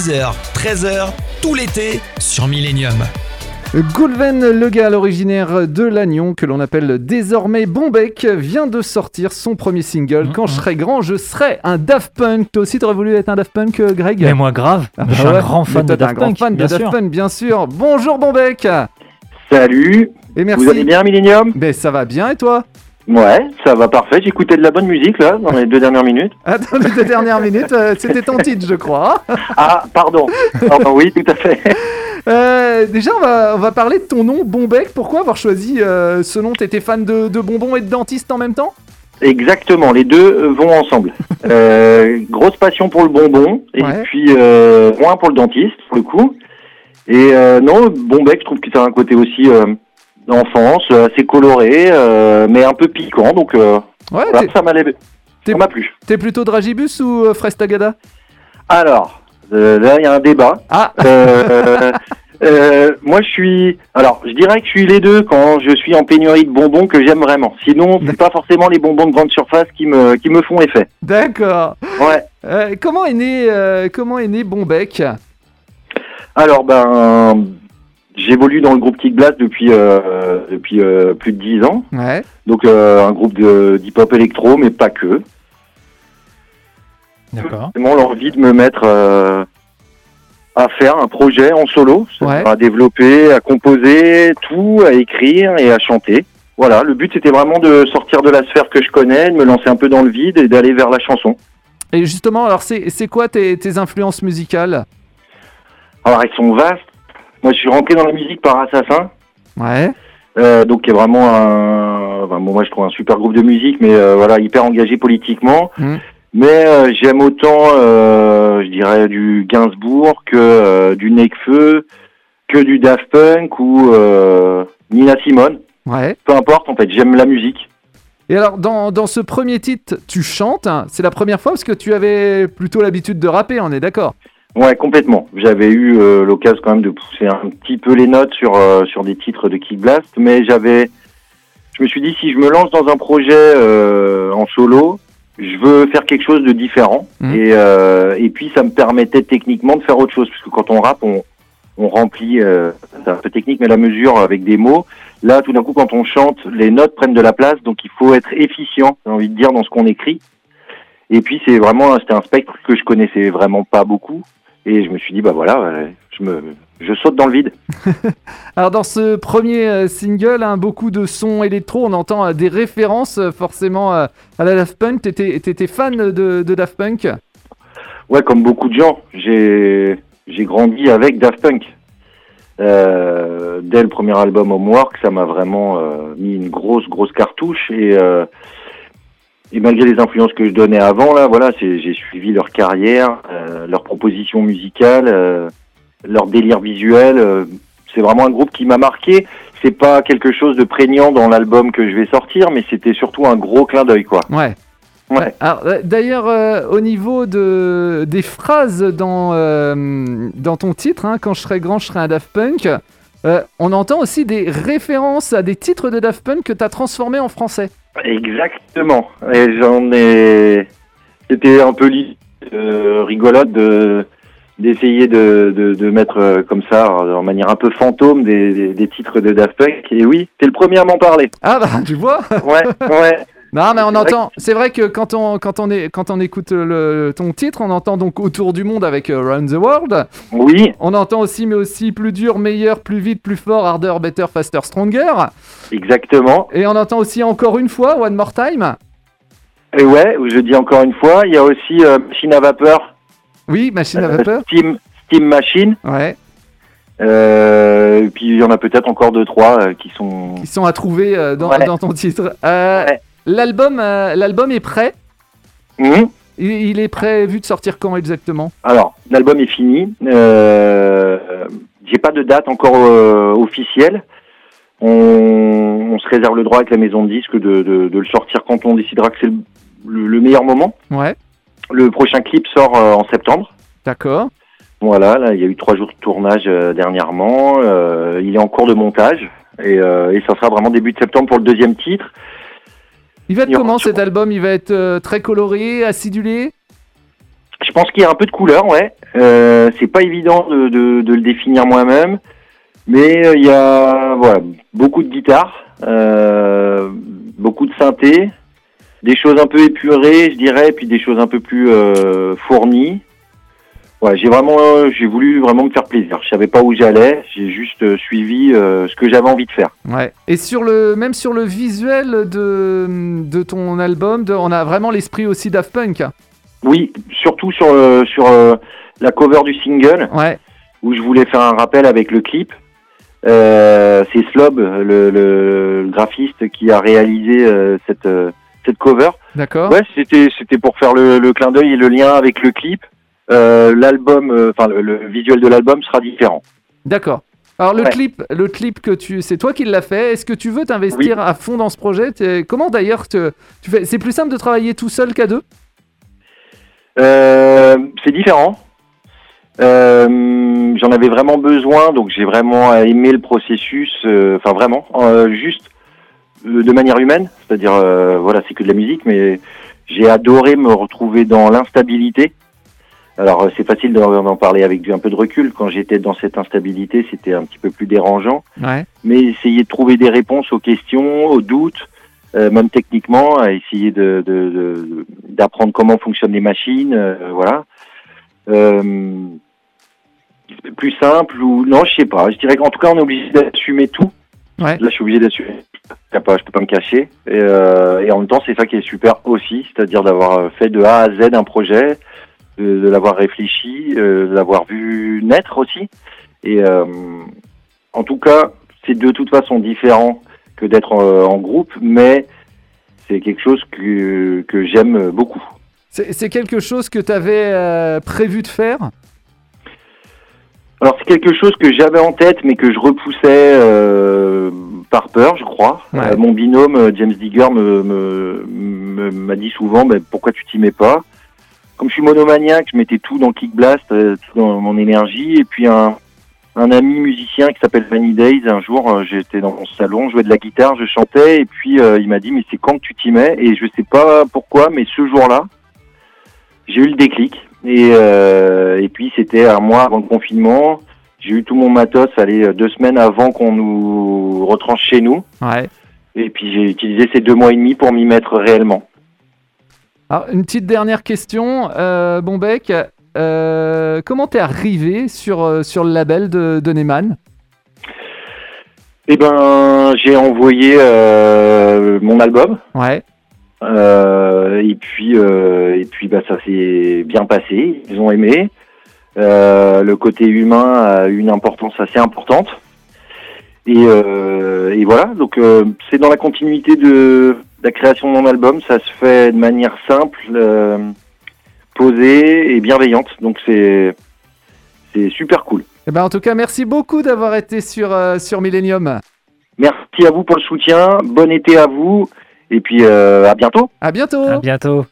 10h, 13h, tout l'été sur Millennium. Goulven, le gars originaire de Lannion, que l'on appelle désormais Bombec, vient de sortir son premier single. Quand je serai grand, je serai un Daft Punk. Toi aussi, t'aurais voulu être un Daft Punk, euh, Greg Mais moi, grave. Ah je bah suis ouais, un grand fan mais de Daft un grand Punk. fan de bien Daft sûr. Punk, bien sûr. Bonjour Bombec Salut, Et merci. vous allez bien Millennium? Ben ça va bien et toi? Ouais, ça va parfait. J'écoutais de la bonne musique là dans les deux dernières minutes. Attends les deux dernières minutes, euh, c'était ton titre je crois. Ah, pardon. Pardon, oui, tout à fait. Euh, déjà on va, on va parler de ton nom Bombec. Pourquoi avoir choisi euh, ce nom? T'étais fan de, de bonbons et de dentiste en même temps? Exactement, les deux vont ensemble. Grosse passion pour le bonbon et Ouais. puis euh, moins pour le dentiste pour le coup. Et non, bon bec, je trouve que ça a un côté aussi d'enfance, euh, assez coloré, euh, mais un peu piquant. Donc euh, Ouais, voilà, ça m'a t'es- ça m'a plu. t'es plutôt Dragibus ou Frestagada? Alors, là, il y a un débat. Ah Euh, moi, je suis. Alors, je dirais que je suis les deux quand je suis en pénurie de bonbons que j'aime vraiment. Sinon, c'est pas forcément les bonbons de grande surface qui me qui me font effet. D'accord. Ouais. Euh, comment est né euh, comment est né Bombec Alors, ben, j'évolue dans le groupe Kick Blast depuis euh, depuis euh, plus de dix ans. Ouais. Donc, euh, un groupe de d'hip-hop électro, mais pas que. D'accord. Vraiment l'envie de me mettre euh, à faire un projet en solo, Ouais. à développer, à composer, tout, à écrire et à chanter. Voilà, le but c'était vraiment de sortir de la sphère que je connais, de me lancer un peu dans le vide et d'aller vers la chanson. Et justement, alors c'est c'est quoi tes, tes influences musicales? Alors elles sont vastes. Moi je suis rentré dans la musique par Assassin, Ouais. euh, donc qui est vraiment un, enfin, bon, moi je trouve un super groupe de musique, mais euh, voilà hyper engagé politiquement. Mhm. Mais euh, j'aime autant, euh, je dirais, du Gainsbourg que du Nekfeu, que du Daft Punk ou Nina Simone. Ouais. Peu importe, en fait, j'aime la musique. Et alors, dans, dans ce premier titre, tu chantes. hein, C'est la première fois parce que tu avais plutôt l'habitude de rapper, on est d'accord? Ouais, complètement. J'avais eu euh, l'occasion quand même de pousser un petit peu les notes sur euh, sur des titres de Kick Blast, mais j'avais, je me suis dit si je me lance dans un projet euh, en solo, je veux faire quelque chose de différent. Mhm. Et euh, et puis ça me permettait techniquement de faire autre chose, parce que quand on rappe, on on remplit, euh, c'est un peu technique, mais la mesure avec des mots. Là, tout d'un coup, quand on chante, les notes prennent de la place, donc il faut être efficient, j'ai envie de dire, dans ce qu'on écrit. Et puis c'est vraiment, c'était un spectre que je connaissais vraiment pas beaucoup. Et je me suis dit, bah voilà, euh, je me, je saute dans le vide. Alors, dans ce premier euh, single, hein, beaucoup de sons électro, on entend euh, des références forcément à la Daft Punk. T'étais étais fan de, de Daft Punk? Ouais, comme beaucoup de gens, j'ai, j'ai grandi avec Daft Punk. Euh, dès le premier album Homework, ça m'a vraiment euh, mis une grosse, grosse cartouche. Et, euh, et malgré les influences que je donnais avant, là, voilà, j'ai suivi leur carrière, euh, leurs propositions musicales, euh, leur délire visuel. euh, c'est vraiment un groupe qui m'a marqué. C'est pas quelque chose de prégnant dans l'album que je vais sortir, mais c'était surtout un gros clin d'œil, quoi. Ouais. Ouais. Euh, d'ailleurs, euh, au niveau de, des phrases dans, euh, dans ton titre, hein, quand je serai grand, je serai un Daft Punk, euh, on entend aussi des références à des titres de Daft Punk que tu as transformés en français. Exactement. Et j'en ai. C'était un peu euh, rigolote de d'essayer de, de, de mettre euh, comme ça, en manière un peu fantôme, des, des, des titres de Daft Punk. Et oui, t'es le premier à m'en parler. Ah bah, tu vois? Ouais, ouais. Non, mais on entend. C'est vrai que quand on, quand on, est, quand on écoute le, ton titre, on entend donc Autour du monde avec euh, Round the World. Oui, On entend aussi, mais aussi plus dur, meilleur, plus vite, plus fort, harder, better, faster, stronger. exactement. Et on entend aussi encore une fois One More Time. Et ouais, je dis encore une fois, il y a aussi euh, Machine à vapeur, Oui, machine à euh, vapeur. Steam, Steam Machine. Ouais. Euh, et puis il y en a peut-être encore deux, trois euh, qui sont. Qui sont à trouver euh, dans, Ouais. dans ton titre. Ouais. L'album, euh, l'album est prêt. Mhm. Il, il est prévu de sortir quand exactement? Alors, l'album est fini. Euh, J'ai pas de date encore euh, officielle. On, on se réserve le droit avec la maison de disques de, de, de le sortir quand on décidera que c'est le, le- le meilleur moment. Ouais. Le prochain clip sort euh, en septembre. D'accord. Voilà, là, il y a eu trois jours de tournage dernièrement. Il est en cours de montage. Et, et ça sera vraiment début de septembre pour le deuxième titre. Il va être comment cet album? Il va être euh, très coloré, acidulé? Je pense qu'il y a un peu de couleur, ouais. Euh, c'est pas évident de, de, de le définir moi-même, mais euh, il y a voilà beaucoup de guitare, beaucoup de synthé, des choses un peu épurées, je dirais, puis des choses un peu plus fournies. Ouais, j'ai vraiment, euh, j'ai voulu vraiment me faire plaisir. Je savais pas où j'allais, j'ai juste euh, suivi euh, ce que j'avais envie de faire. Ouais. Et sur le, même sur le visuel de, de ton album, de- on a vraiment l'esprit aussi Daft Punk. Oui, surtout sur sur la cover du single. Ouais. où je voulais faire un rappel avec le clip. C'est Slob, le, le graphiste, qui a réalisé cette, cette cover. D'accord. Ouais, c'était c'était pour faire le, le clin d'œil et le lien avec le clip. Euh, l'album, euh, enfin le, le visuel de l'album sera différent. D'accord. Alors le Ouais. clip, le clip que tu, c'est toi qui l'as fait. Est-ce que tu veux t'investir à fond dans ce projet? T'es- Comment d'ailleurs te- tu fais C'est plus simple de travailler tout seul qu'à deux? Euh, c'est différent. Euh, J'en avais vraiment besoin, donc j'ai vraiment aimé le processus. euh, Enfin vraiment, euh, juste de manière humaine, c'est-à-dire voilà, c'est que de la musique, mais j'ai adoré me retrouver dans l'instabilité. Alors euh, c'est facile d'en parler avec du- un peu de recul. Quand j'étais dans cette instabilité, c'était un petit peu plus dérangeant. Ouais. Mais essayer de trouver des réponses aux questions, aux doutes, euh, même techniquement, à essayer de de- de- d'apprendre comment fonctionnent les machines, euh, voilà. Euh, plus simple ou non, je sais pas. Je dirais qu'en tout cas, on est obligé d'assumer tout. Ouais. Là, je suis obligé d'assumer. Je peux pas, je peux pas me cacher. Et, euh, et en même temps, c'est ça qui est super aussi, c'est-à-dire d'avoir fait de A à Z un projet, de, de l'avoir réfléchi, euh, de l'avoir vu naître aussi. Et euh, en tout cas, c'est de toute façon différent que d'être euh, en groupe, mais c'est quelque chose que, que j'aime beaucoup. C'est quelque chose que tu avais prévu de faire? Alors c'est quelque chose que j'avais en tête, mais que je repoussais par peur, je crois. Ouais. Mon binôme James Digger me me- me- m'a dit souvent, ben, pourquoi tu t'y mets pas? Comme je suis monomaniaque, je mettais tout dans Kick Blast, euh, tout dans mon énergie, et puis un un ami musicien qui s'appelle Vanny Days, un jour euh, j'étais dans mon salon, je jouais de la guitare, je chantais, et puis euh, il m'a dit mais c'est quand que tu t'y mets? Et je sais pas pourquoi, mais ce jour-là, j'ai eu le déclic. Et, euh, et puis c'était un mois avant le confinement. J'ai eu tout mon matos, allez, euh, deux semaines avant qu'on nous retranche chez nous. Ouais. Et puis j'ai utilisé ces deux mois et demi pour m'y mettre réellement. Alors, une petite dernière question, euh, Bonbec. euh, comment t'es arrivé sur, euh, sur le label de, de Neyman? Eh ben, j'ai envoyé euh, mon album. Ouais. Et puis, et puis, bah, ça s'est bien passé. Ils ont aimé. Le côté humain a une importance assez importante. Et, et voilà. Donc, c'est dans la continuité de la création de mon album. Ça se fait de manière simple, euh, posée et bienveillante. Donc, c'est c'est super cool. Eh ben, en tout cas, merci beaucoup d'avoir été sur, euh, sur Millennium. Merci à vous pour le soutien. Bon été à vous. Et puis, euh, à bientôt. À bientôt À bientôt.